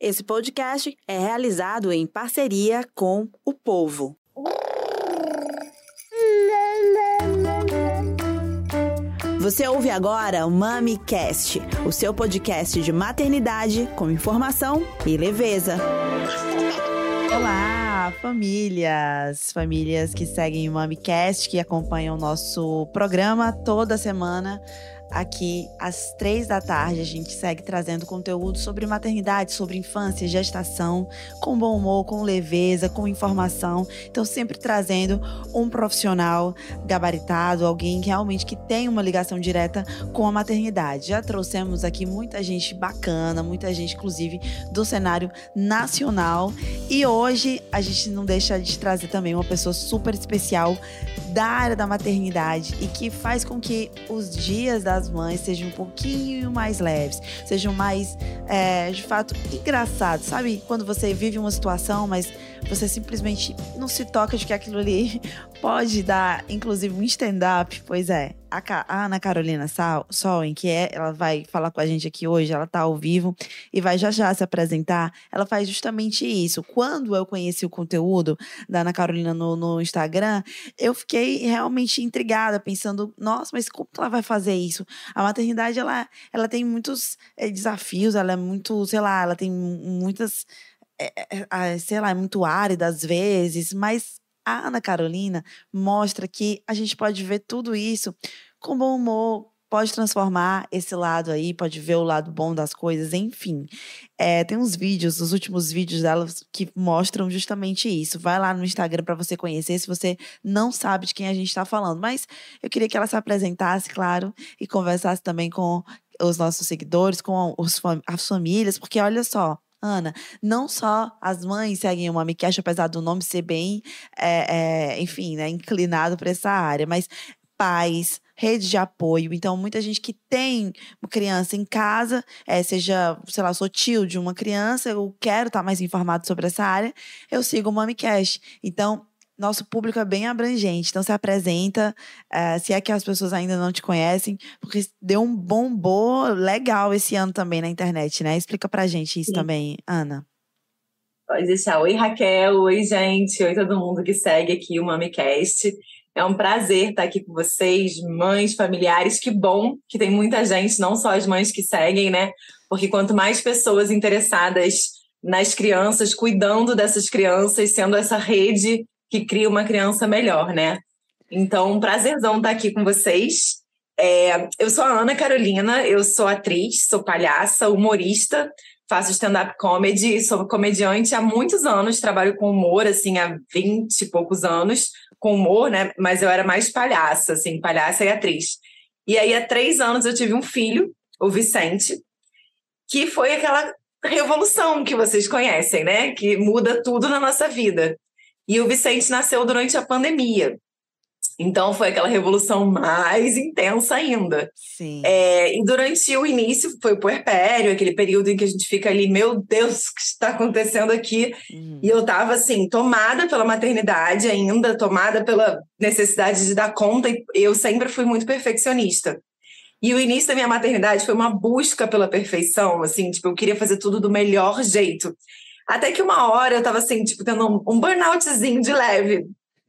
Esse podcast é realizado em parceria com o Povo. Você ouve agora o MamiCast, o seu podcast de maternidade com informação e leveza. Olá, famílias! Famílias que seguem o MamiCast, que acompanham o nosso programa toda semana aqui às três da tarde. A gente segue trazendo conteúdo sobre maternidade, sobre infância, gestação, com bom humor, com leveza, com informação. Então, sempre trazendo um profissional gabaritado, alguém que realmente que tem uma ligação direta com a maternidade. Já trouxemos aqui muita gente bacana, muita gente, inclusive, do cenário nacional. E hoje a gente não deixa de trazer também uma pessoa super especial da área da maternidade e que faz com que os dias da das mães sejam um pouquinho mais leves, sejam mais, é, de fato, engraçados. Sabe quando você vive uma situação, mas você simplesmente não se toca de que aquilo ali pode dar, inclusive, um stand-up? Pois é. A, Ana Carolina Solen, que é, ela vai falar com a gente aqui hoje, ela tá ao vivo e vai já já se apresentar. Ela faz justamente isso. Quando eu conheci o conteúdo da Ana Carolina no, no Instagram, eu fiquei realmente intrigada, pensando, nossa, mas como que ela vai fazer isso? A maternidade, ela, ela tem muitos é, desafios, ela é muito, sei lá, ela tem muitas é, é, sei lá, é muito árida às vezes, mas a Ana Carolina mostra que a gente pode ver tudo isso com bom humor, pode transformar esse lado aí, pode ver o lado bom das coisas, enfim. É, tem uns vídeos, os últimos vídeos dela que mostram justamente isso. Vai lá no Instagram para você conhecer, se você não sabe de quem a gente está falando. Mas eu queria que ela se apresentasse, claro, e conversasse também com os nossos seguidores, com os, as famílias, porque olha só, Ana, não só as mães seguem o MamiCast, apesar do nome ser bem, é, é, enfim, né, inclinado para essa área, mas pais, rede de apoio. Então, muita gente que tem uma criança em casa, é, seja, sei lá, sou tio de uma criança, eu quero estar mais informado sobre essa área, eu sigo o MamiCast. Então, nosso público é bem abrangente, então se apresenta, uh, se é que as pessoas ainda não te conhecem, porque deu um bombô legal esse ano também na internet, né? Explica pra gente isso Sim. também, Ana. Pode deixar. Oi, Raquel. Oi, gente. Oi, todo mundo que segue aqui o MamiCast. É um prazer estar aqui com vocês, mães, familiares. Que bom que tem muita gente, não só as mães que seguem, né? Porque quanto mais pessoas interessadas nas crianças, cuidando dessas crianças, sendo essa rede que cria uma criança melhor, né? Então, um prazerzão estar aqui com vocês. É, eu sou a Ana Carolina, eu sou atriz, sou palhaça, humorista, faço stand-up comedy, sou comediante há muitos anos, trabalho com humor, assim, há 20 e poucos anos, com humor, né? Mas eu era mais palhaça, assim, palhaça e atriz. E aí, há três anos, eu tive um filho, o Vicente, que foi aquela revolução que vocês conhecem, né? Que muda tudo na nossa vida. E o Vicente nasceu durante a pandemia. Então foi aquela revolução mais intensa ainda. Sim. É, e durante o início foi o puerpério, aquele período em que a gente fica ali, meu Deus, o que está acontecendo aqui? Uhum. E eu estava assim, tomada pela maternidade ainda, tomada pela necessidade de dar conta, e eu sempre fui muito perfeccionista. E o início da minha maternidade foi uma busca pela perfeição, assim, tipo, eu queria fazer tudo do melhor jeito. Até que uma hora eu tava assim, tipo, tendo um, um burnoutzinho de leve.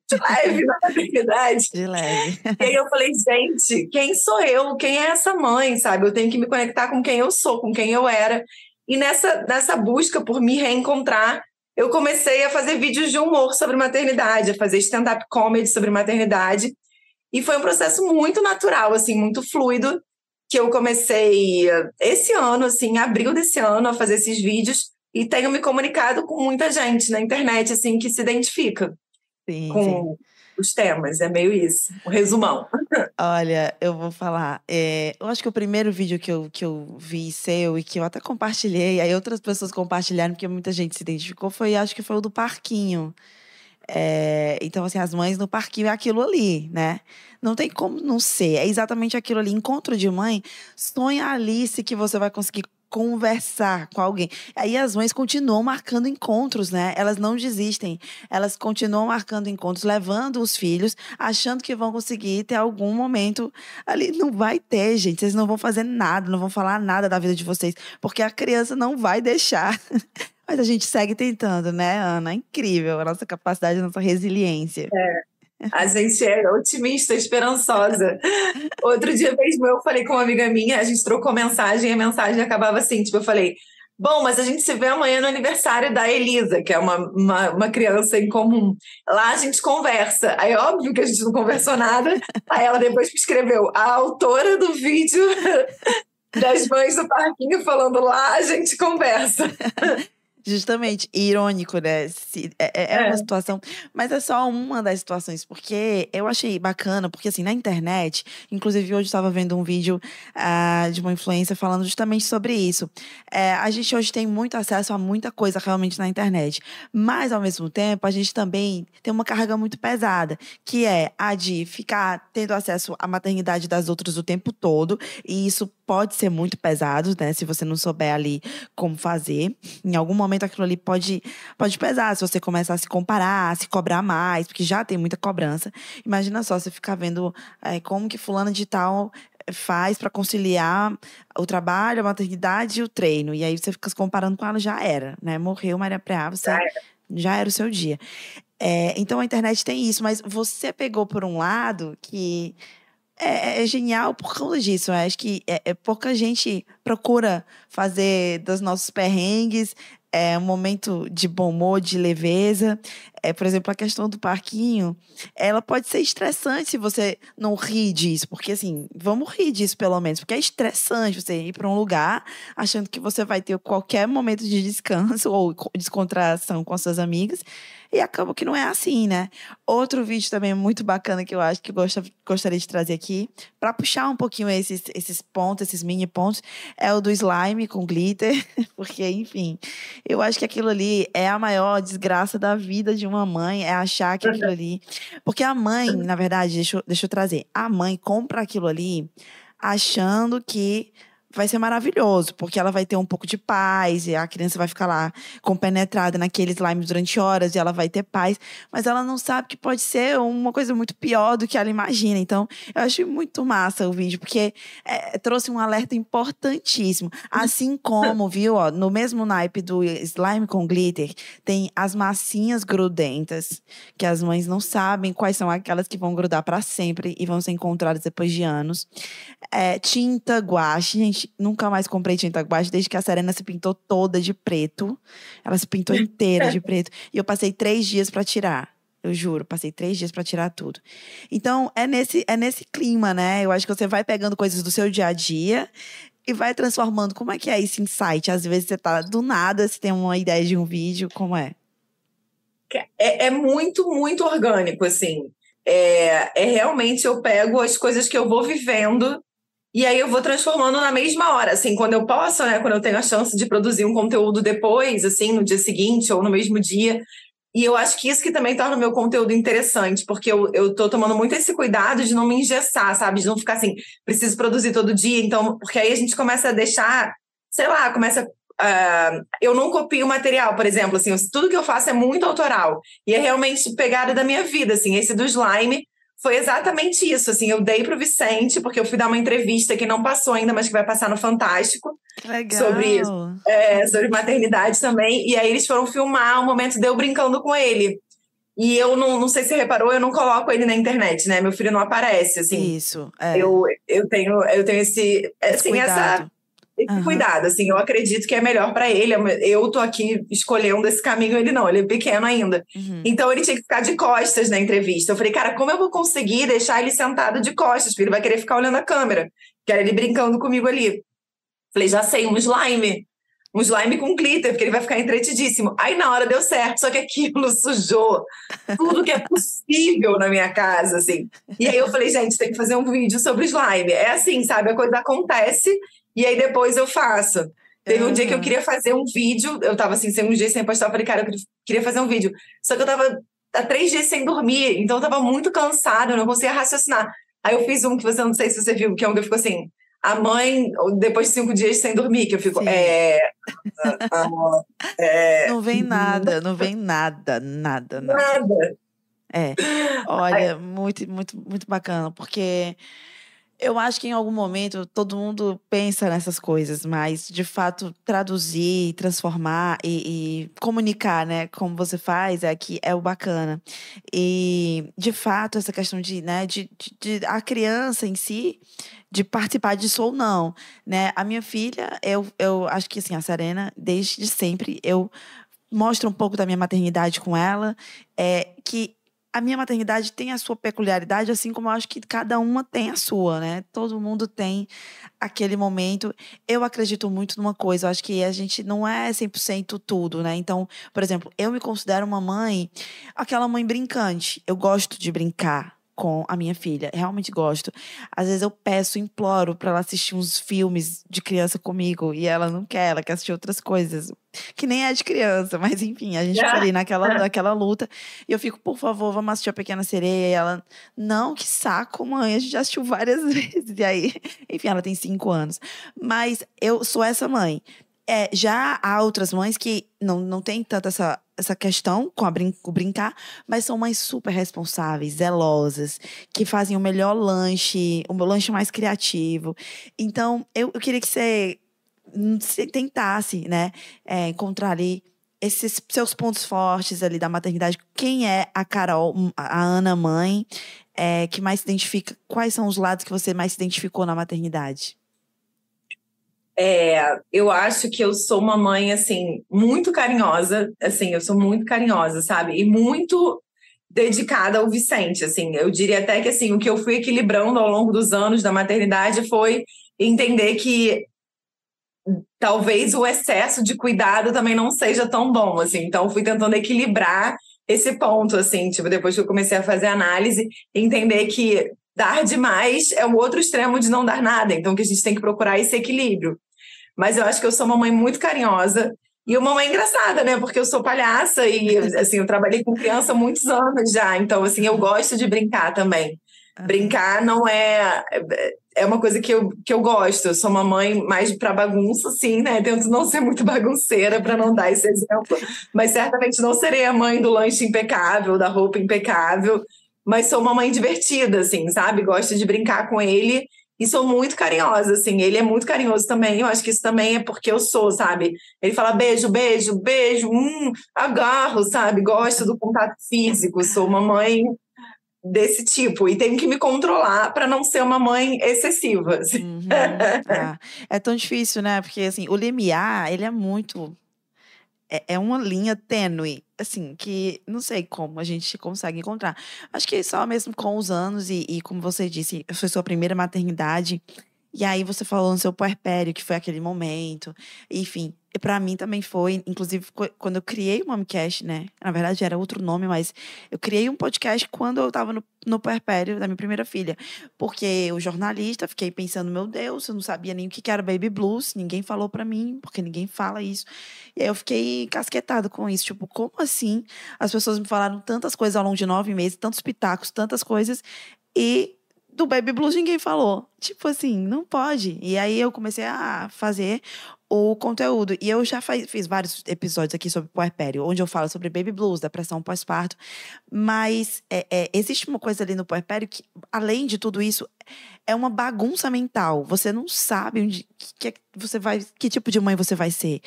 De leve, na verdade. De leve. E aí eu falei, gente, quem sou eu? Quem é essa mãe, sabe? Eu tenho que me conectar com quem eu sou, com quem eu era. E nessa, nessa busca por me reencontrar, eu comecei a fazer vídeos de humor sobre maternidade, a fazer stand-up comedy sobre maternidade. E foi um processo muito natural, assim, muito fluido, que eu comecei esse ano, assim, em abril desse ano, a fazer esses vídeos e tenho me comunicado com muita gente na internet, assim, que se identifica sim, com sim. os temas. É meio isso, o um resumão. Olha, eu vou falar. É, eu acho que o primeiro vídeo que eu, que eu vi seu e que eu até compartilhei, aí outras pessoas compartilharam, porque muita gente se identificou, foi, acho que foi o do parquinho. É, então, assim, as mães no parquinho é aquilo ali, né? Não tem como não ser. É exatamente aquilo ali. Encontro de mãe, sonha Alice que você vai conseguir conversar com alguém. Aí as mães continuam marcando encontros, né? Elas não desistem. Elas continuam marcando encontros, levando os filhos, achando que vão conseguir ter algum momento ali. Não vai ter, gente. Vocês não vão fazer nada, não vão falar nada da vida de vocês, porque a criança não vai deixar. Mas a gente segue tentando, né, Ana? É incrível a nossa capacidade, a nossa resiliência. É. A gente é otimista, esperançosa. Outro dia mesmo eu falei com uma amiga minha, a gente trocou mensagem e a mensagem acabava assim, tipo, eu falei, bom, mas a gente se vê amanhã no aniversário da Elisa, que é uma, uma, uma criança em comum. Lá a gente conversa. Aí óbvio que a gente não conversou nada. Aí ela depois me escreveu, a autora do vídeo das mães do parquinho falando lá, a gente conversa. Justamente, irônico, né? Se, é, é, é, uma é. situação. Mas é só uma das situações, porque eu achei bacana, porque assim, na internet, inclusive hoje estava vendo um vídeo uh, de uma influência falando justamente sobre isso. É, a gente hoje tem muito acesso a muita coisa realmente na internet. Mas, ao mesmo tempo, a gente também tem uma carga muito pesada, que é a de ficar tendo acesso à maternidade das outras o tempo todo. E isso pode ser muito pesado, né? Se você não souber ali como fazer. Em algum momento aquilo ali pode, pode pesar, se você começar a se comparar, a se cobrar mais, porque já tem muita cobrança. Imagina só você ficar vendo é, como que fulano de tal faz para conciliar o trabalho, a maternidade e o treino. E aí você fica se comparando com ela, já era, né? Morreu Maria Preá, você já era, já era o seu dia. É, então a internet tem isso, mas você pegou por um lado que é, é, genial por causa disso. Eu acho que é, é, pouca gente procura fazer dos nossos perrengues é um momento de bom humor, de leveza. É, por exemplo, a questão do parquinho, ela pode ser estressante se você não rir disso, porque assim, vamos rir disso pelo menos, porque é estressante você ir para um lugar achando que você vai ter qualquer momento de descanso ou descontração com as suas amigas e acaba que não é assim, né? Outro vídeo também muito bacana que eu acho que eu gostaria de trazer aqui, para puxar um pouquinho esses, esses pontos, esses mini pontos, é o do slime com glitter, porque, enfim, eu acho que aquilo ali é a maior desgraça da vida de uma mãe, é achar que aquilo ali. Porque a mãe, na verdade, deixa eu, deixa eu trazer, a mãe compra aquilo ali achando que vai ser maravilhoso, porque ela vai ter um pouco de paz, e a criança vai ficar lá compenetrada naquele slime durante horas, e ela vai ter paz, mas ela não sabe que pode ser uma coisa muito pior do que ela imagina. Então, eu achei muito massa o vídeo, porque é, trouxe um alerta importantíssimo. Assim como, viu, ó, no mesmo naipe do slime com glitter, tem as massinhas grudentas, que as mães não sabem quais são aquelas que vão grudar para sempre e vão ser encontradas depois de anos. É, tinta guache, gente, gente, nunca mais comprei tinta guache desde que a Serena se pintou toda de preto. Ela se pintou inteira de preto. E eu passei três dias para tirar. Eu juro, passei três dias para tirar tudo. Então, é nesse, é nesse clima, né? Eu acho que você vai pegando coisas do seu dia a dia e vai transformando. Como é que é esse insight? Às vezes você tá do nada, você tem uma ideia de um vídeo, como é? É, é muito, muito orgânico, assim. É, é realmente eu pego as coisas que eu vou vivendo e aí eu vou transformando na mesma hora, assim, quando eu posso, né, quando eu tenho a chance de produzir um conteúdo depois, assim, no dia seguinte ou no mesmo dia. E eu acho que isso que também torna o meu conteúdo interessante, porque eu, eu tô tomando muito esse cuidado de não me engessar, sabe? De não ficar assim, preciso produzir todo dia, então, porque aí a gente começa a deixar, sei lá, começa Uh, eu não copio material, por exemplo, assim, tudo que eu faço é muito autoral e é realmente pegada da minha vida, assim, esse do slime foi exatamente isso. Assim, eu dei para o Vicente, porque eu fui dar uma entrevista que não passou ainda, mas que vai passar no Fantástico. Legal. Sobre, é, sobre maternidade também. E aí eles foram filmar o um momento de eu brincando com ele. E eu não, não sei se você reparou, eu não coloco ele na internet, né? Meu filho não aparece, assim. Isso. É. Eu, eu, tenho, eu tenho esse. Assim, essa esse uhum. cuidado, assim, eu acredito que é melhor para ele. Eu tô aqui escolhendo esse caminho, ele não, ele é pequeno ainda. Uhum. Então ele tinha que ficar de costas na entrevista. Eu falei, cara, como eu vou conseguir deixar ele sentado de costas? Porque ele vai querer ficar olhando a câmera. Que era ele brincando comigo ali. Falei, já sei, um slime. Um slime com glitter, porque ele vai ficar entretidíssimo. Aí na hora deu certo, só que aquilo sujou tudo que é possível na minha casa, assim. E aí eu falei, gente, tem que fazer um vídeo sobre slime. É assim, sabe? A coisa acontece e aí depois eu faço. Teve um dia que eu queria fazer um vídeo, eu tava assim, sem uns dias sem postar, eu falei, cara, eu queria fazer um vídeo. Só que eu tava há três dias sem dormir, então eu tava muito cansada, eu não conseguia raciocinar. Aí eu fiz um que você não sei se você viu, que é um que eu fico assim, a mãe, depois de cinco dias sem dormir, que eu fico. É, é, não vem nada, não vem nada, nada, nada. Nada. É. Olha, muito, muito, muito bacana, porque eu acho que em algum momento todo mundo pensa nessas coisas, mas de fato traduzir, transformar e, e, comunicar, né, como você faz, é que é o bacana. E de fato essa questão de, né, de, de, de a criança em si de participar disso ou não, né? A minha filha, eu, eu acho que assim a Serena desde sempre eu mostro um pouco da minha maternidade com ela, é que a minha maternidade tem a sua peculiaridade, assim como eu acho que cada uma tem a sua, né? Todo mundo tem aquele momento. Eu acredito muito numa coisa, eu acho que a gente não é 100% tudo, né? Então, por exemplo, eu me considero uma mãe, aquela mãe brincante. Eu gosto de brincar, com a minha filha. Realmente gosto. Às vezes eu peço, imploro para ela assistir uns filmes de criança comigo e ela não quer, ela quer assistir outras coisas. Que nem é de criança, mas enfim, a gente fica ali naquela, naquela luta. E eu fico, por favor, vamos assistir a Pequena Sereia. E ela, não, que saco, mãe, a gente já assistiu várias vezes. E aí, enfim, ela tem cinco anos. Mas eu sou essa mãe. É, já há outras mães que não, não tem tanta essa, essa questão com a brin brincar, mas são mães super responsáveis, zelosas, que fazem o melhor lanche, o lanche mais criativo. Então, eu, eu queria que você, você tentasse, né, é, encontrar ali esses seus pontos fortes ali da maternidade. Quem é a Carol, a Ana mãe, é, que mais se identifica? Quais são os lados que você mais se identificou na maternidade? É, eu acho que eu sou uma mãe, assim, muito carinhosa, assim, eu sou muito carinhosa, sabe? E muito dedicada ao Vicente, assim. Eu diria até que, assim, o que eu fui equilibrando ao longo dos anos da maternidade foi entender que talvez o excesso de cuidado também não seja tão bom, assim. Então, fui tentando equilibrar esse ponto, assim, tipo, depois que eu comecei a fazer análise, entender que dar demais é o outro extremo de não dar nada. Então, que a gente tem que procurar esse equilíbrio. Mas eu acho que eu sou uma mãe muito carinhosa e uma mãe engraçada, né? Porque eu sou palhaça e, assim, eu trabalhei com criança há muitos anos já. Então, assim, eu gosto de brincar também. Brincar não é. É uma coisa que eu, que eu gosto. Eu sou uma mãe mais para bagunça, sim, né? Tento não ser muito bagunceira para não dar esse exemplo. Mas certamente não serei a mãe do lanche impecável, da roupa impecável. Mas sou uma mãe divertida, assim, sabe? Gosto de brincar com ele e sou muito carinhosa, assim. Ele é muito carinhoso também. Eu acho que isso também é porque eu sou, sabe? Ele fala beijo, beijo, beijo, hum, agarro, sabe? Gosto do contato físico. Sou uma mãe desse tipo e tenho que me controlar para não ser uma mãe excessiva. Assim. Uhum. Ah, é tão difícil, né? Porque assim, o limiar, ele é muito é, é uma linha tênue, assim, que não sei como a gente consegue encontrar. Acho que só mesmo com os anos e, e como você disse, foi sua primeira maternidade. E aí você falou no seu puerpério, que foi aquele momento. Enfim, para mim também foi, inclusive quando eu criei o Momcast, né? Na verdade era outro nome, mas eu criei um podcast quando eu tava no, no puerpério da minha primeira filha. Porque o jornalista, fiquei pensando, meu Deus, eu não sabia nem o que era baby blues, ninguém falou para mim, porque ninguém fala isso. E aí eu fiquei casquetada com isso, tipo, como assim? As pessoas me falaram tantas coisas ao longo de nove meses, tantos pitacos, tantas coisas, e do Baby Blues ninguém falou. Tipo assim, não pode. E aí eu comecei a fazer o conteúdo. E eu já faz, fiz vários episódios aqui sobre puerpério, onde eu falo sobre baby blues, depressão pós-parto. Mas é, é, existe uma coisa ali no puerpério que, além de tudo isso, é uma bagunça mental. Você não sabe onde que, que você vai, que tipo de mãe você vai ser.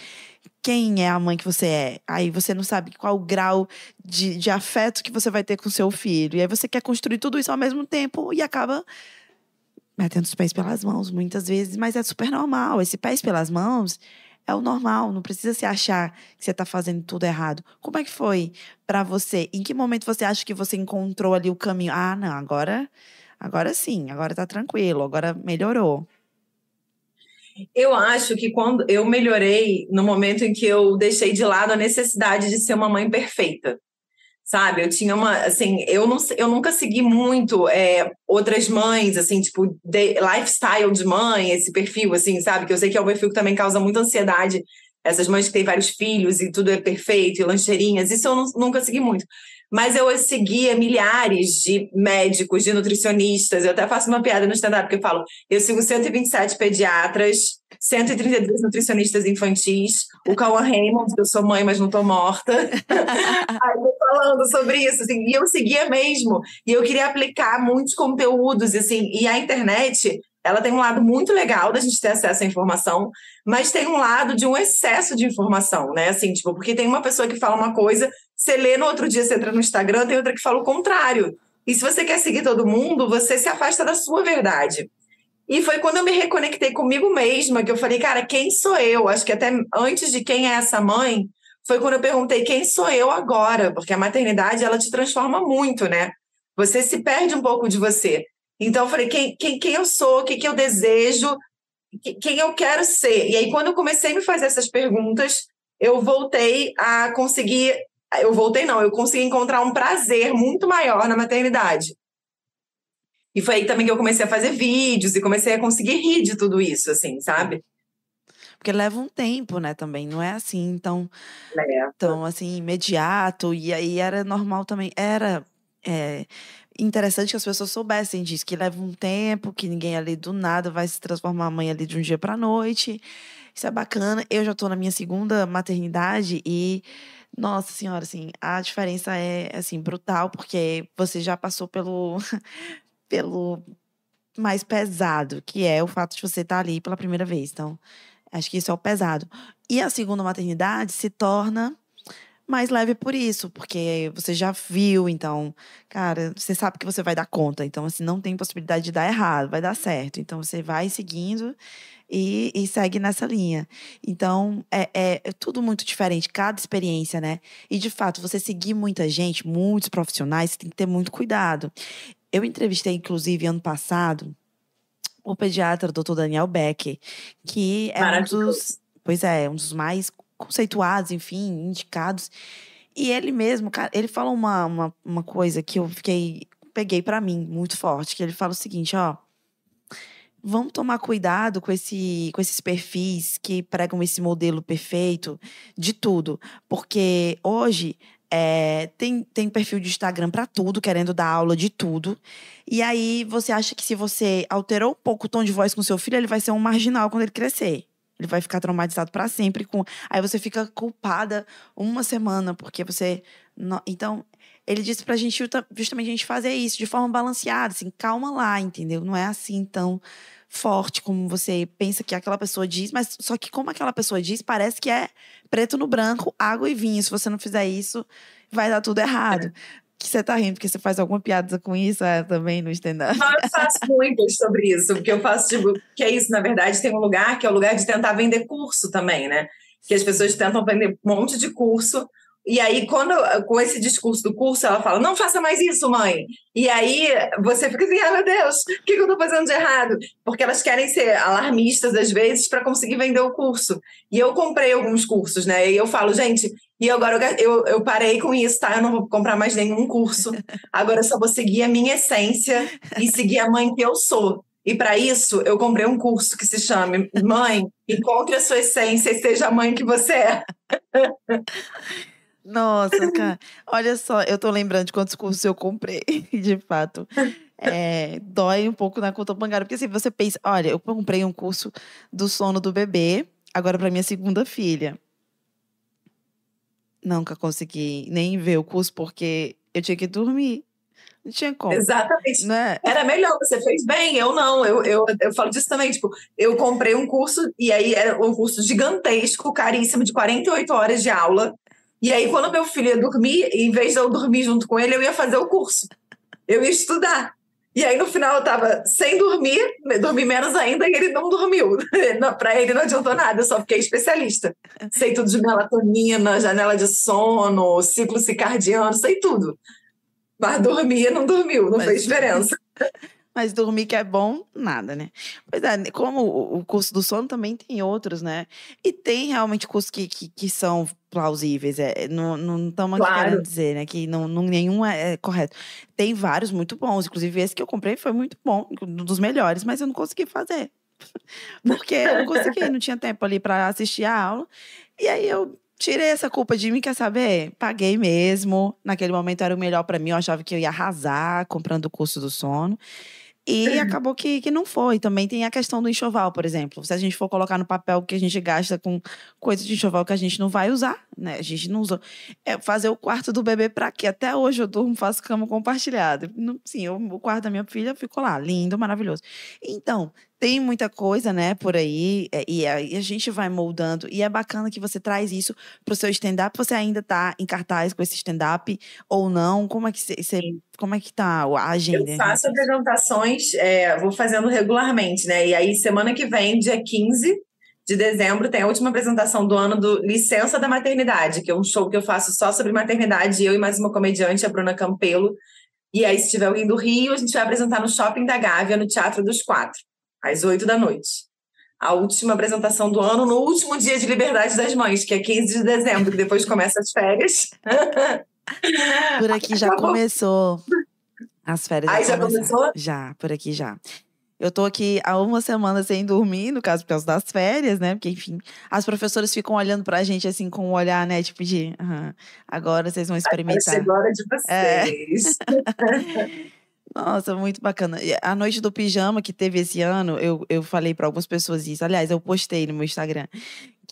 Quem é a mãe que você é? Aí você não sabe qual o grau de, de afeto que você vai ter com seu filho. E aí você quer construir tudo isso ao mesmo tempo e acaba metendo os pés pelas mãos muitas vezes, mas é super normal. Esse pés pelas mãos é o normal, não precisa se achar que você está fazendo tudo errado. Como é que foi para você? Em que momento você acha que você encontrou ali o caminho? Ah, não, agora, agora sim, agora tá tranquilo, agora melhorou. Eu acho que quando eu melhorei no momento em que eu deixei de lado a necessidade de ser uma mãe perfeita sabe? Eu tinha uma, assim, eu, não, eu nunca segui muito é, outras mães, assim, tipo, de, lifestyle de mãe, esse perfil, assim, sabe? Que eu sei que é um perfil que também causa muita ansiedade. Essas mães que têm vários filhos e tudo é perfeito, e lancheirinhas, isso eu não, nunca segui muito. mas eu seguia milhares de médicos, de nutricionistas. Eu até faço uma piada no stand-up que eu falo: eu sigo 127 pediatras, 132 nutricionistas infantis, o Cauã Raymond, eu sou mãe, mas não tô morta. Aí eu falando sobre isso, assim, e eu seguia mesmo. E eu queria aplicar muitos conteúdos, assim, e a internet ela tem um lado muito legal da gente ter acesso à informação, mas tem um lado de um excesso de informação, né? Assim, tipo, porque tem uma pessoa que fala uma coisa, você lê no outro dia, você entra no Instagram, tem outra que fala o contrário. E se você quer seguir todo mundo, você se afasta da sua verdade. E foi quando eu me reconectei comigo mesma que eu falei, cara, quem sou eu? Acho que até antes de quem é essa mãe, foi quando eu perguntei quem sou eu agora, porque a maternidade ela te transforma muito, né? Você se perde um pouco de você. Então, eu falei, quem, quem, quem eu sou, o que, que eu desejo, quem eu quero ser. E aí, quando eu comecei a me fazer essas perguntas, eu voltei a conseguir. Eu voltei, não, eu consegui encontrar um prazer muito maior na maternidade. E foi aí também que eu comecei a fazer vídeos e comecei a conseguir rir de tudo isso, assim, sabe? Porque leva um tempo, né, também, não é assim, então, então assim, imediato, e aí era normal também, era é, interessante que as pessoas soubessem disso, que leva um tempo, que ninguém ali do nada vai se transformar mãe ali de um dia para noite. Isso é bacana. Eu já tô na minha segunda maternidade e nossa senhora, assim, a diferença é assim brutal, porque você já passou pelo pelo mais pesado, que é o fato de você estar tá ali pela primeira vez. Então, acho que isso é o pesado. E a segunda maternidade se torna mais leve por isso, porque você já viu, então, cara, você sabe que você vai dar conta. Então, assim, não tem possibilidade de dar errado, vai dar certo. Então, você vai seguindo e, e segue nessa linha. Então, é, é, é, tudo muito diferente, cada experiência, né? E, de fato, você seguir muita gente, muitos profissionais, você tem que ter muito cuidado. Eu entrevistei, inclusive, ano passado, o pediatra doutor Daniel Beck, que é um dos. Pois é, um dos mais conceituados, enfim, indicados. E ele mesmo, cara, ele fala uma, uma, uma coisa que eu fiquei, peguei para mim muito forte, que ele fala o seguinte, ó, vamos tomar cuidado com, esse, com esses perfis que pregam esse modelo perfeito de tudo, porque hoje é, tem, tem perfil de Instagram para tudo, querendo dar aula de tudo. E aí você acha que se você alterou um pouco o tom de voz com seu filho, ele vai ser um marginal quando ele crescer. Ele vai ficar traumatizado para sempre com. Aí você fica culpada uma semana porque você. Então, ele disse pra gente justamente a gente fazer isso de forma balanceada, assim, calma lá, entendeu? Não é assim tão forte como você pensa que aquela pessoa diz, mas só que como aquela pessoa diz, parece que é preto no branco, água e vinho. Se você não fizer isso, vai dar tudo errado. É que você tá rindo porque você faz alguma piada com isso é, também no stand-up? Não, eu faço muitas sobre isso, porque eu faço, tipo, que é isso, na verdade, tem um lugar que é o lugar de tentar vender curso também, né? Que as pessoas tentam vender um monte de curso e aí, quando com esse discurso do curso, ela fala: não faça mais isso, mãe. E aí você fica assim: ah, meu Deus, o que eu estou fazendo de errado? Porque elas querem ser alarmistas, às vezes, para conseguir vender o curso. E eu comprei alguns cursos, né? E eu falo, gente, e agora eu, eu parei com isso, tá? Eu não vou comprar mais nenhum curso. Agora eu só vou seguir a minha essência e seguir a mãe que eu sou. E para isso, eu comprei um curso que se chama Mãe, Encontre a Sua Essência e Seja a Mãe que Você É. Nossa, cara. Olha só, eu tô lembrando de quantos cursos eu comprei, de fato. É, dói um pouco na conta bancária, porque assim, você pensa, olha, eu comprei um curso do sono do bebê, agora para minha segunda filha. Nunca consegui nem ver o curso porque eu tinha que dormir. Não tinha como. Exatamente. Né? Era melhor, você fez bem, eu não. Eu, eu, eu falo disso também. Tipo, eu comprei um curso, e aí era um curso gigantesco, caríssimo, de 48 horas de aula. E aí, quando meu filho ia dormir, em vez de eu dormir junto com ele, eu ia fazer o curso. Eu ia estudar. E aí, no final, eu tava sem dormir, dormi menos ainda, e ele não dormiu. Para ele não adiantou nada, eu só fiquei especialista. Sei tudo de melatonina, janela de sono, ciclo circadiano, sei tudo. Mas dormir não dormiu, não Mas... fez diferença. Mas dormir que é bom, nada, né? Pois é, como o curso do sono também tem outros, né? E tem realmente cursos que, que, que são plausíveis. É, não estamos claro. querendo dizer, né? Que não, não, nenhum é, é, correto. Tem vários muito bons. Inclusive, esse que eu comprei foi muito bom, um dos melhores, mas eu não consegui fazer. Porque eu não consegui, não tinha tempo ali para assistir a aula. E aí eu tirei essa culpa de mim, quer saber? Paguei mesmo. Naquele momento era o melhor para mim, eu achava que eu ia arrasar comprando o curso do sono. E uhum. acabou que, que não foi. Também tem a questão do enxoval, por exemplo. Se a gente for colocar no papel que a gente gasta com coisa de enxoval que a gente não vai usar, né? A gente não usa. É fazer o quarto do bebê para quê? Até hoje eu durmo, faço cama compartilhada. Sim, eu, o quarto da minha filha ficou lá, lindo, maravilhoso. Então, tem muita coisa, né, por aí, é, e a, e a, gente vai moldando. E é bacana que você traz isso para o seu stand-up. Você ainda está em cartaz com esse stand-up ou não? Como é que você, como é que tá a agenda? Eu faço apresentações, é, vou fazendo regularmente, né? E aí, semana que vem, dia 15 de dezembro, tem a última apresentação do ano do Licença da Maternidade, que é um show que eu faço só sobre maternidade, eu e mais uma comediante, a Bruna Campelo. E aí, se tiver alguém do Rio, a gente vai apresentar no Shopping da Gávea, no Teatro dos Quatro às oito da noite. A última apresentação do ano, no último dia de Liberdade das Mães, que é 15 de dezembro, que depois começa as férias. Por aqui já Acabou. começou. As férias Aí já, já começou? Já, por aqui já. Eu tô aqui há uma semana sem dormir, no caso, por causa das férias, né? Porque, enfim, as professoras ficam olhando pra gente assim com um olhar, né? Tipo de uhum, agora vocês vão experimentar. Agora de vocês. É. Nossa, muito bacana. A noite do pijama que teve esse ano, eu, eu falei para algumas pessoas isso. Aliás, eu postei no meu Instagram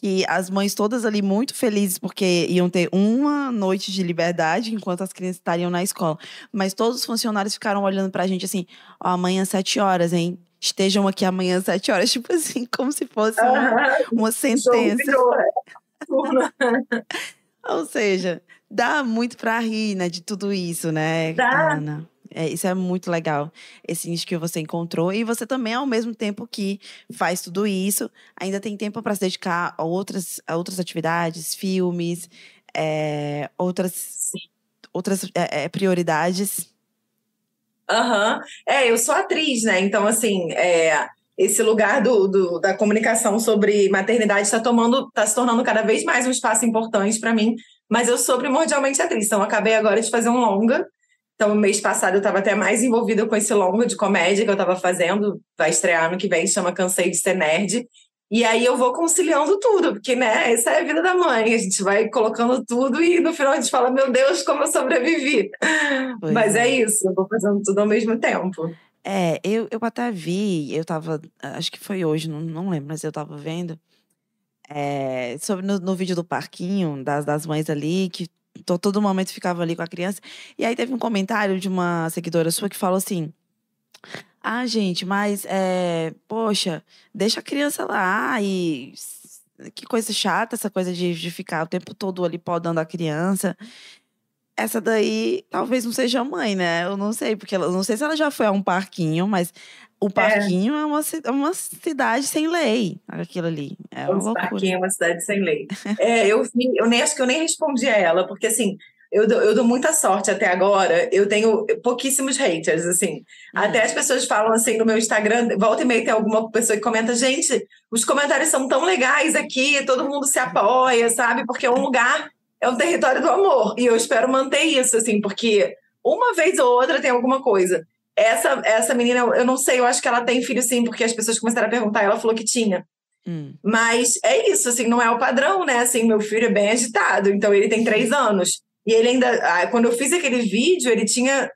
que as mães todas ali muito felizes porque iam ter uma noite de liberdade enquanto as crianças estariam na escola. Mas todos os funcionários ficaram olhando pra gente assim: amanhã sete horas, hein? Estejam aqui amanhã às sete horas, tipo assim, como se fosse uma, uma sentença. Ou seja, dá muito pra rir, né, de tudo isso, né, dá. Ana? É, isso é muito legal, esse nicho que você encontrou. E você também, ao mesmo tempo que faz tudo isso, ainda tem tempo para se dedicar a outras, a outras atividades, filmes, é, outras, outras é, é, prioridades. Aham. Uhum. É, eu sou atriz, né? Então, assim, é, esse lugar do, do, da comunicação sobre maternidade está tomando, está se tornando cada vez mais um espaço importante para mim. Mas eu sou primordialmente atriz, então acabei agora de fazer um longa então, mês passado eu estava até mais envolvida com esse longo de comédia que eu estava fazendo, vai estrear ano que vem, chama Cansei de Ser Nerd. E aí eu vou conciliando tudo, porque, né, essa é a vida da mãe, a gente vai colocando tudo e no final a gente fala, meu Deus, como eu sobrevivi. Pois Mas é. é isso, eu vou fazendo tudo ao mesmo tempo. É, eu, eu até vi, eu tava, acho que foi hoje, não, não lembro, mas eu tava vendo, é, sobre no, no, vídeo do parquinho, das, das mães ali, que Tô, todo momento ficava ali com a criança. E aí teve um comentário de uma seguidora sua que falou assim: Ah, gente, mas é, poxa, deixa a criança lá e que coisa chata essa coisa de, de ficar o tempo todo ali podando a criança. Essa daí talvez não seja mãe, né? Eu não sei, porque ela, não sei se ela já foi a um parquinho, mas o é. parquinho é, é uma, uma cidade sem lei, aquilo ali. É uma o loucura. parquinho é uma cidade sem lei. é, eu, eu nem acho que eu nem respondi a ela, porque assim, eu dou, eu dou muita sorte até agora. Eu tenho pouquíssimos haters, assim. Uhum. Até as pessoas falam assim no meu Instagram, volta e meia tem alguma pessoa que comenta, gente, os comentários são tão legais aqui, todo mundo se apoia, sabe? Porque é um lugar, é um território do amor. E eu espero manter isso, assim, porque uma vez ou outra tem alguma coisa. Essa, essa menina, eu não sei, eu acho que ela tem filho sim, porque as pessoas começaram a perguntar, ela falou que tinha. Hum. Mas é isso, assim, não é o padrão, né? Assim, meu filho é bem agitado, então ele tem três anos. E ele ainda, ah, quando eu fiz aquele vídeo, ele tinha,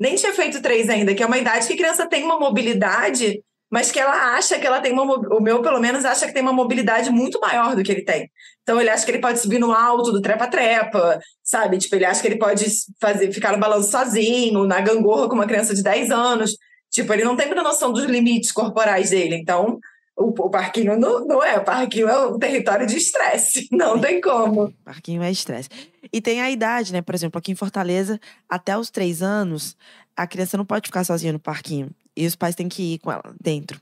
nem tinha feito três ainda, que é uma idade que a criança tem uma mobilidade mas que ela acha que ela tem uma. O meu, pelo menos, acha que tem uma mobilidade muito maior do que ele tem. Então, ele acha que ele pode subir no alto do trepa-trepa, sabe? Tipo, ele acha que ele pode fazer, ficar no balanço sozinho, na gangorra com uma criança de 10 anos. Tipo, ele não tem muita noção dos limites corporais dele. Então, o, o parquinho não, não é. O parquinho é um território de estresse. Não tem como. Parquinho é estresse. E tem a idade, né? Por exemplo, aqui em Fortaleza, até os três anos, a criança não pode ficar sozinha no parquinho. E os pais têm que ir com ela dentro.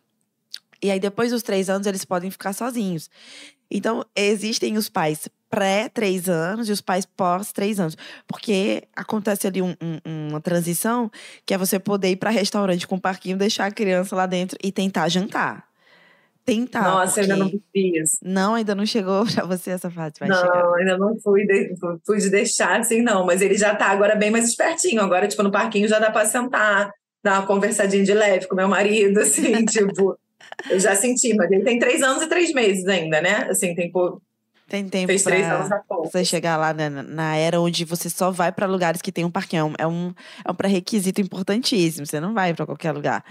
E aí, depois dos três anos, eles podem ficar sozinhos. Então, existem os pais pré-três anos e os pais pós-três anos. Porque acontece ali um, um, uma transição que é você poder ir para restaurante com o parquinho, deixar a criança lá dentro e tentar jantar. Tentar. Nossa, ainda não fiz. Não, ainda não chegou para você essa fase. não, chegar. ainda não fui de, fui de deixar assim, não. Mas ele já tá agora bem mais espertinho. Agora, tipo, no parquinho já dá para sentar dar uma conversadinha de leve com meu marido, assim, tipo. Eu já senti, mas ele tem três anos e três meses ainda, né? Assim, tem Tem tempo Fez três anos há pouco. você chegar lá né, na era onde você só vai para lugares que tem um parquinho. É um, é um pré-requisito importantíssimo. Você não vai para qualquer lugar.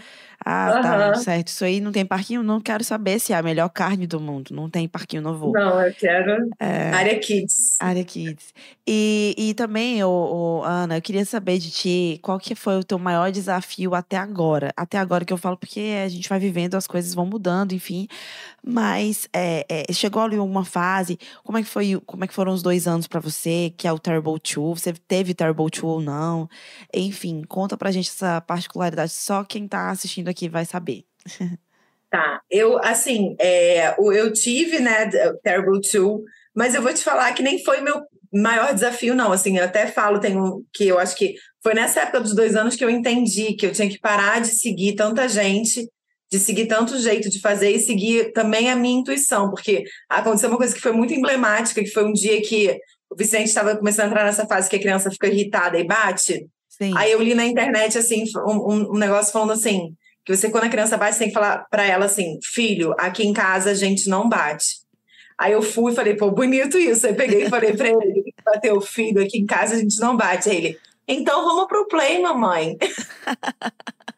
Ah, tá, Aham. certo. Isso aí não tem parquinho? Não quero saber se é a melhor carne do mundo. Não tem parquinho, não vou. Não, eu quero É, área kids. área Kids. E, e também, ô, ô, Ana, eu queria saber de ti qual que foi o teu maior desafio até agora. Até agora que eu falo, porque a gente vai vivendo, as coisas vão mudando, enfim. Mas é, é, chegou ali uma fase, como é que foi, como é que foram os dois anos pra você, que é o Terrible 2? Você teve Terrible 2 ou não? Enfim, conta pra gente essa particularidade. Só quem tá assistindo aqui vai saber. Tá, eu, assim, é, eu tive, né, Terrible 2, mas eu vou te falar que nem foi meu maior desafio, não. Assim, eu até falo, tenho, que eu acho que foi nessa época dos dois anos que eu entendi que eu tinha que parar de seguir tanta gente, de seguir tanto jeito de fazer e seguir também a minha intuição, porque aconteceu uma coisa que foi muito emblemática, que foi um dia que o Vicente estava começando a entrar nessa fase que a criança fica irritada e bate. Sim. Aí eu li na internet, assim, um- um negócio falando assim, que você, quando a criança bate, tem que falar pra ela assim, filho, aqui em casa a gente não bate. Aí eu fui e falei, pô, bonito isso. Aí peguei e falei pra ele, bater o filho, aqui em casa a gente não bate. Aí ele, então vamos pro play, mamãe.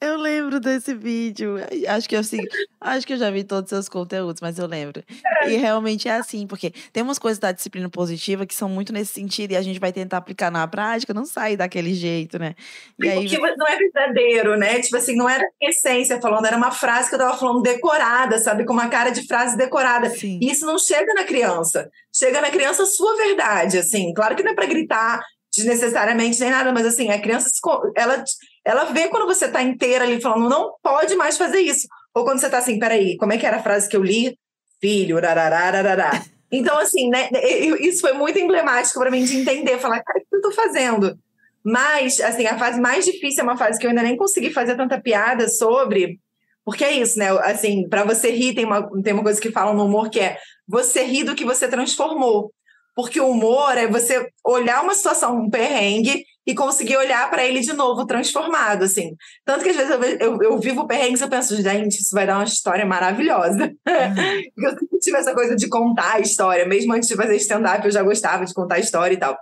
Eu lembro desse vídeo. Acho que eu sigo, acho que eu já vi todos os seus conteúdos, mas eu lembro. E realmente é assim, porque tem umas coisas da disciplina positiva que são muito nesse sentido e a gente vai tentar aplicar na prática, não sai daquele jeito, né? E aí Porque não é verdadeiro, né? Tipo assim, não era essência falando, era uma frase que eu tava falando decorada, sabe? Com uma cara de frase decorada. sim. E isso não chega na criança. Chega na criança a sua verdade, assim. Claro que não é para gritar desnecessariamente nem nada, mas assim, a criança, ela, ela vê quando você tá inteira ali falando, não pode mais fazer isso. Ou quando você tá assim, peraí, como é que era a frase que eu li? Filho, rararararará. Então, assim, né, eu- isso foi muito emblemático para mim de entender, falar, cara, o que eu tô fazendo? Mas, assim, a fase mais difícil é uma fase que eu ainda nem consegui fazer tanta piada sobre, porque é isso, né? Assim, para você rir, tem uma, tem uma coisa que falam no humor que é você rir do que você transformou. Porque o humor é você olhar uma situação, um perrengue, e conseguir olhar para ele de novo, transformado, assim. Tanto que às vezes eu, eu, eu vivo perrengues e eu penso, gente, isso vai dar uma história maravilhosa. Porque eu sempre tive essa coisa de contar a história, mesmo antes de fazer stand-up, eu já gostava de contar a história e tal.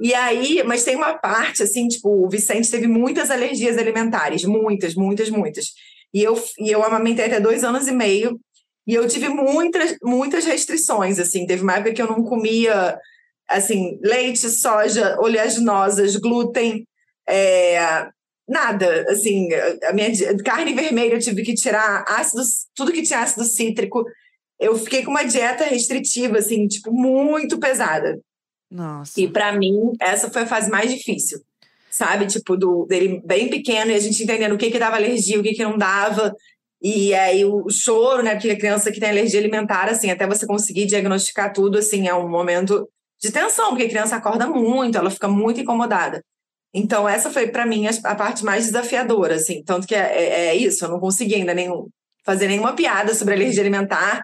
E aí, mas tem uma parte, assim, tipo, o Vicente teve muitas alergias alimentares, muitas, muitas, muitas. E eu, e eu amamentei até dois anos e meio, e eu tive muitas, muitas restrições, assim. Teve uma época que eu não comia, assim, leite, soja, oleaginosas, glúten, é, nada, assim, a minha carne vermelha eu tive que tirar ácidos, tudo que tinha ácido cítrico. Eu fiquei com uma dieta restritiva, assim, tipo, muito pesada. Nossa. E para mim, essa foi a fase mais difícil. Sabe? Tipo, do, dele bem pequeno e a gente entendendo o que que dava alergia, o que que não dava. E aí o, choro, né? Porque a criança que tem alergia alimentar, assim, até você conseguir diagnosticar tudo, assim, é um momento de tensão, porque a criança acorda muito, ela fica muito incomodada. Então, essa foi para mim a, parte mais desafiadora, assim. Tanto que é, é- é isso, eu não consegui ainda nenhum, fazer nenhuma piada sobre alergia alimentar.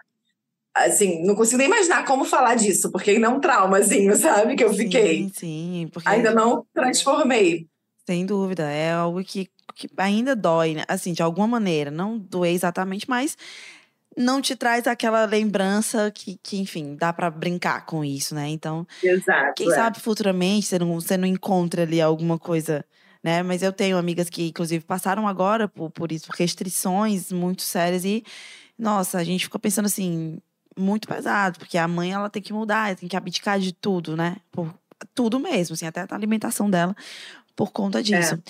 Assim, não consigo nem imaginar como falar disso, porque ainda é um traumazinho, sabe? Que eu fiquei. Sim, sim, porque Ainda não transformei. sem dúvida, é algo que, que ainda dói, né? Assim, de alguma maneira, não doer exatamente, mas não te traz aquela lembrança que, que enfim, dá pra brincar com isso, né? Então, Exato. Quem é. sabe futuramente você não, você não encontra ali alguma coisa, né? Mas eu tenho amigas que, inclusive, passaram agora por, por isso, por restrições muito sérias. E, nossa, a gente fica pensando assim, muito pesado, porque a mãe ela tem que mudar, tem que abdicar de tudo, né? Por tudo mesmo, assim, até a alimentação dela, por conta disso.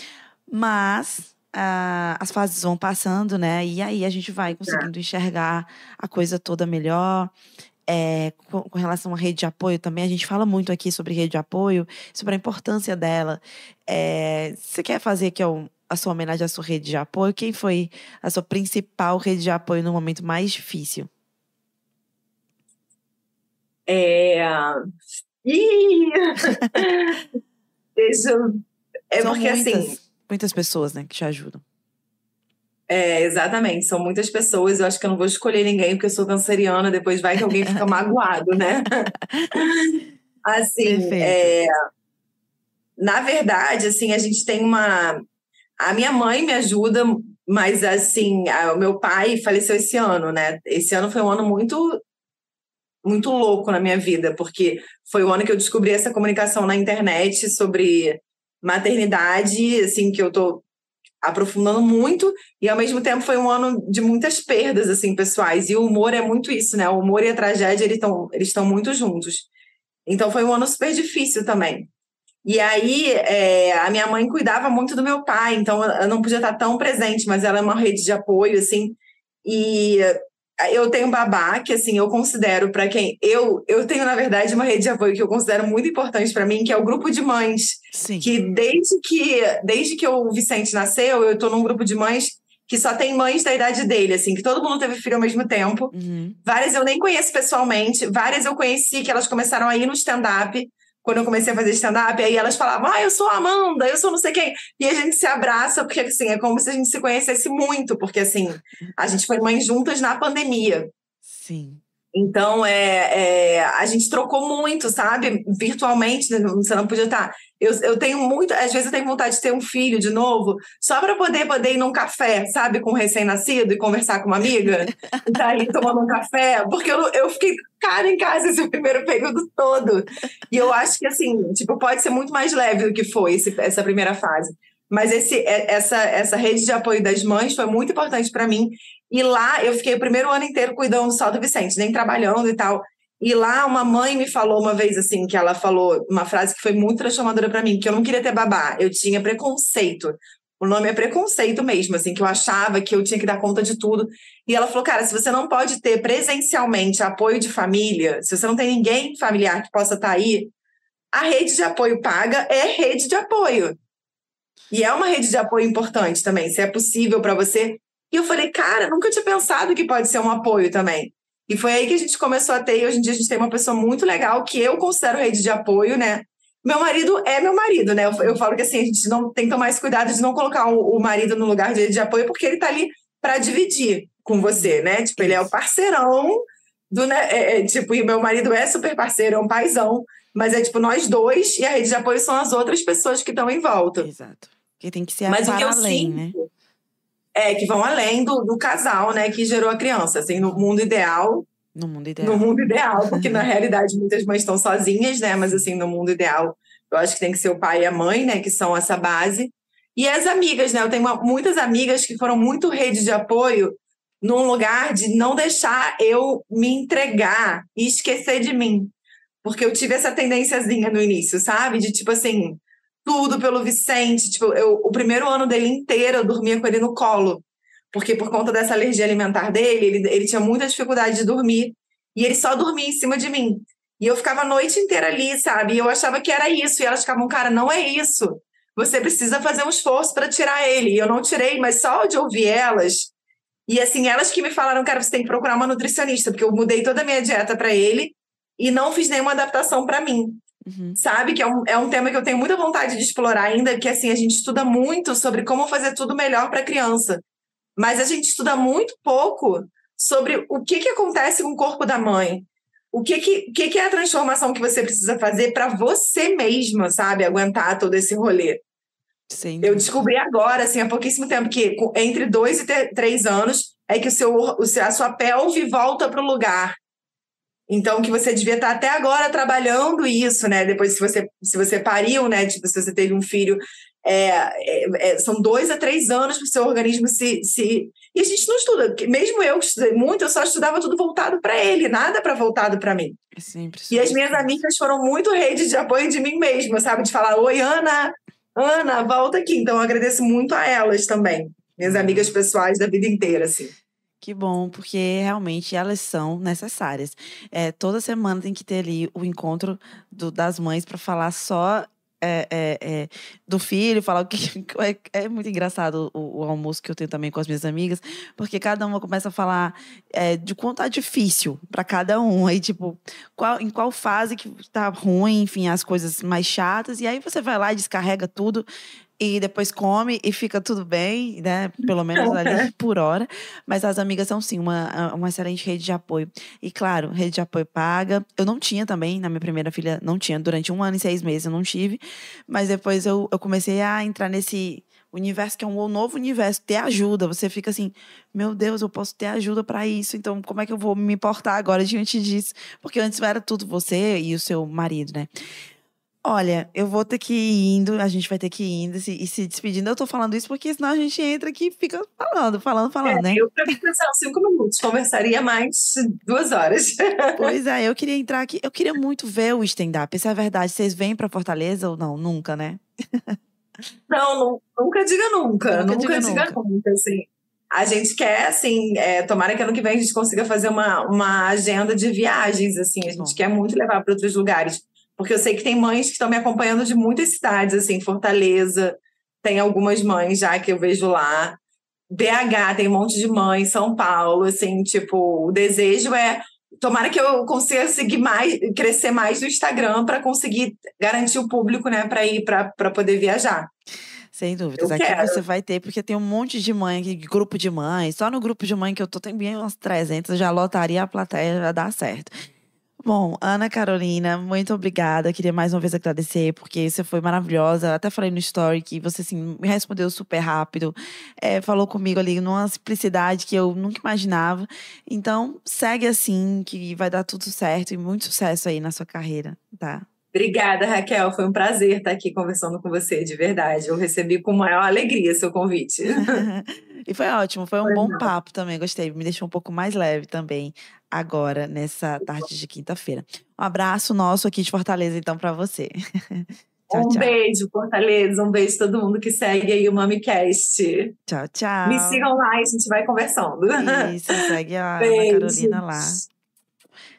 Mas. ah, as fases vão passando, né? E aí a gente vai conseguindo enxergar a coisa toda melhor. É, com, com relação à rede de apoio também, a gente fala muito aqui sobre rede de apoio, sobre a importância dela. É, você quer fazer aqui ó, a sua homenagem à sua rede de apoio? Quem foi a sua principal rede de apoio no momento mais difícil? É... Ih! Deixa eu... É São porque, muitas, assim, muitas pessoas, né, que te ajudam. é, exatamente, são muitas pessoas. Eu acho que eu não vou escolher ninguém, porque eu sou canceriana, depois vai que alguém fica magoado, né? Assim, é, na verdade, assim, a gente tem uma. A minha mãe me ajuda, mas assim, o meu pai faleceu esse ano, né? Esse ano foi um ano muito muito louco na minha vida, porque foi o ano que eu descobri essa comunicação na internet sobre maternidade, assim, que eu tô aprofundando muito, e ao mesmo tempo foi um ano de muitas perdas, assim, pessoais, e o humor é muito isso, né? O humor e a tragédia, eles estão eles muito juntos. Então foi um ano super difícil também. E aí, é, a minha mãe cuidava muito do meu pai, então eu não podia estar tão presente, mas ela é uma rede de apoio, assim, e eu tenho babá, que assim, eu considero para quem. Eu, eu tenho, na verdade, uma rede de apoio que eu considero muito importante para mim, que é o grupo de mães. Sim. Que desde que desde que o Vicente nasceu, eu estou num grupo de mães que só tem mães da idade dele, assim, que todo mundo teve filho ao mesmo tempo. Uhum. Várias eu nem conheço pessoalmente, várias eu conheci que elas começaram a ir no stand-up quando eu comecei a fazer stand-up, aí elas falavam, ah, eu sou a Amanda, eu sou não sei quem. E a gente se abraça, porque assim, é como se a gente se conhecesse muito, porque assim, a gente foi mãe juntas na pandemia. Sim. Então, é, é, a gente trocou muito, sabe? Virtualmente, né? você não podia estar. Eu, eu tenho muito, às vezes eu tenho vontade de ter um filho de novo, só para poder poder ir num café, sabe, com um recém-nascido e conversar com uma amiga, e tá aí tomando um café, porque eu, eu fiquei cara em casa esse primeiro período todo. E eu acho que, assim, tipo, pode ser muito mais leve do que foi esse, essa primeira fase. Mas esse, é, essa, essa rede de apoio das mães foi muito importante para mim. E lá eu fiquei o primeiro ano inteiro cuidando só do Vicente, nem trabalhando e tal. E lá uma mãe me falou uma vez assim, que ela falou uma frase que foi muito transformadora para mim, que eu não queria ter babá, eu tinha preconceito. O nome é preconceito mesmo, assim, que eu achava que eu tinha que dar conta de tudo. E ela falou, cara, se você não pode ter presencialmente apoio de família, se você não tem ninguém familiar que possa estar tá aí, a rede de apoio paga é rede de apoio. E é uma rede de apoio importante também, se é possível para você. E eu falei, cara, nunca tinha pensado que pode ser um apoio também. E foi aí que a gente começou a ter, e hoje em dia a gente tem uma pessoa muito legal que eu considero rede de apoio, né? Meu marido é meu marido, né? Eu, eu falo que assim, a gente não tem que tomar esse cuidado de não colocar o, o marido no lugar de rede de apoio, porque ele tá ali para dividir com você, né? Tipo, ele é o parceirão do, né? É, é, tipo, e meu marido é super parceiro, é um paizão, mas é tipo nós dois e a rede de apoio são as outras pessoas que estão em volta. Exato. Que tem que ser mas para o que eu além, sinto, né? É, que vão além do, do casal, né, que gerou a criança. Assim, no mundo ideal, No mundo ideal. no mundo ideal, porque na realidade muitas mães estão sozinhas, né, mas assim, no mundo ideal, eu acho que tem que ser o pai e a mãe, né, que são essa base. E as amigas, né, eu tenho uma- muitas amigas que foram muito rede de apoio num lugar de não deixar eu me entregar e esquecer de mim. Porque eu tive essa tendênciazinha no início, sabe? De tipo assim, tudo pelo Vicente. Tipo, eu, o primeiro ano dele inteiro eu dormia com ele no colo. Porque por conta dessa alergia alimentar dele, ele, ele tinha muita dificuldade de dormir. E ele só dormia em cima de mim. E eu ficava a noite inteira ali, sabe? E eu achava que era isso. E elas ficavam, cara, não é isso. Você precisa fazer um esforço para tirar ele. E eu não tirei, mas só de ouvir elas. E assim, elas que me falaram, cara, você tem que procurar uma nutricionista, porque eu mudei toda a minha dieta para ele e não fiz nenhuma adaptação para mim Uhum. sabe? Que é um, é um tema que eu tenho muita vontade de explorar ainda, que assim, a gente estuda muito sobre como fazer tudo melhor para a criança. Mas a gente estuda muito pouco sobre o que, que acontece com o corpo da mãe. O que, que, que, que é a transformação que você precisa fazer para você mesma, sabe? Aguentar todo esse rolê. Sem Eu descobri agora, assim, há pouquíssimo tempo, que entre dois e três anos é que o seu, a sua pelve volta para o lugar. Então, que você devia estar até agora trabalhando isso, né? Depois, se você, se você pariu, né? Tipo, se você teve um filho, é, é, é, são dois a três anos para o seu organismo se, se. E a gente não estuda. Mesmo eu que estudei muito, eu só estudava tudo voltado para ele, nada para voltado para mim. É sempre E as minhas amigas foram muito rede de apoio de mim mesma, sabe? De falar, oi, Ana, Ana, volta aqui. Então, eu agradeço muito a elas também. Minhas amigas pessoais da vida inteira, assim. Que bom, porque realmente elas são necessárias. É, toda semana tem que ter ali o encontro do- das mães para falar só é, é, é, do filho, falar o que. É, é muito engraçado o, o almoço que eu tenho também com as minhas amigas, porque cada uma começa a falar é, de quanto tá difícil para cada um. Aí, tipo, qual, em qual fase que tá ruim, enfim, as coisas mais chatas. E aí você vai lá e descarrega tudo e depois come e fica tudo bem, né? Pelo menos ali por hora. Mas as amigas são, sim, uma, uma excelente rede de apoio. E, claro, rede de apoio paga. Eu não tinha também, na minha primeira filha, não tinha. Durante um ano e seis meses eu não tive. Mas depois eu, eu comecei a entrar nesse universo que é um novo universo, ter ajuda. Você fica assim, meu Deus, eu posso ter ajuda para isso. Então, como é que eu vou me importar agora diante disso? Porque antes era tudo você e o seu marido, né? Olha, eu vou ter que ir indo, a gente vai ter que ir indo se, e se despedindo. Eu tô falando isso porque senão a gente entra aqui e fica falando, falando, falando, é, né? Eu, pra mim, cinco minutos, conversaria mais duas horas. Pois é, eu queria entrar aqui, eu queria muito ver o stand-up. Isso é verdade. Vocês vêm pra Fortaleza ou não? Nunca, né? Não, nunca diga nunca. Nunca, nunca diga, nunca. nunca, assim. A gente quer, assim, é, tomara que ano que vem a gente consiga fazer uma, uma agenda de viagens, assim. A gente Bom. quer muito levar para outros lugares. Porque eu sei que tem mães que estão me acompanhando de muitas cidades, assim, Fortaleza, tem algumas mães já que eu vejo lá. BH tem um monte de mães, São Paulo, assim, tipo, o desejo é tomara que eu consiga seguir mais, crescer mais no Instagram para conseguir garantir o público, né, para ir para poder viajar. Sem dúvidas. Eu Aqui quero. você vai ter, porque tem um monte de mãe grupo de mães. Só no grupo de mãe que eu tô, tem bem umas 300, já lotaria a plateia, já dá certo. Bom, Ana Carolina, muito obrigada. Queria mais uma vez agradecer, porque você foi maravilhosa. Até falei no story que você assim, me respondeu super rápido, é, falou comigo ali numa simplicidade que eu nunca imaginava. Então, segue assim, que vai dar tudo certo e muito sucesso aí na sua carreira, tá? Obrigada, Raquel. Foi um prazer estar aqui conversando com você, de verdade. Eu recebi com maior alegria seu convite. e foi ótimo, foi um Foi bom papo também, gostei. Me deixou um pouco mais leve também agora, nessa tarde de quinta-feira. Um abraço nosso aqui de Fortaleza, então, para você. tchau, um tchau. beijo, Fortaleza. Um beijo a todo mundo que segue aí o MamiCast. Tchau, tchau. Me sigam lá e a gente vai conversando. Isso, segue a Ana. Carolina lá.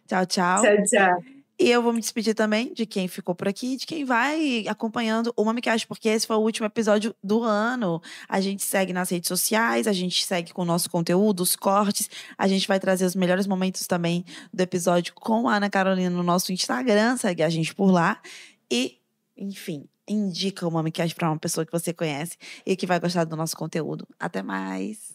Tchau, tchau. Tchau, tchau. E eu vou me despedir também de quem ficou por aqui, de quem vai acompanhando o Mamicast, porque esse foi o último episódio do ano. A gente segue nas redes sociais, a gente segue com o nosso conteúdo, os cortes. A gente vai trazer os melhores momentos também do episódio com a Ana Carolina no nosso Instagram, segue a gente por lá. E, enfim, indica o Mamicast para uma pessoa que você conhece e que vai gostar do nosso conteúdo. Até mais!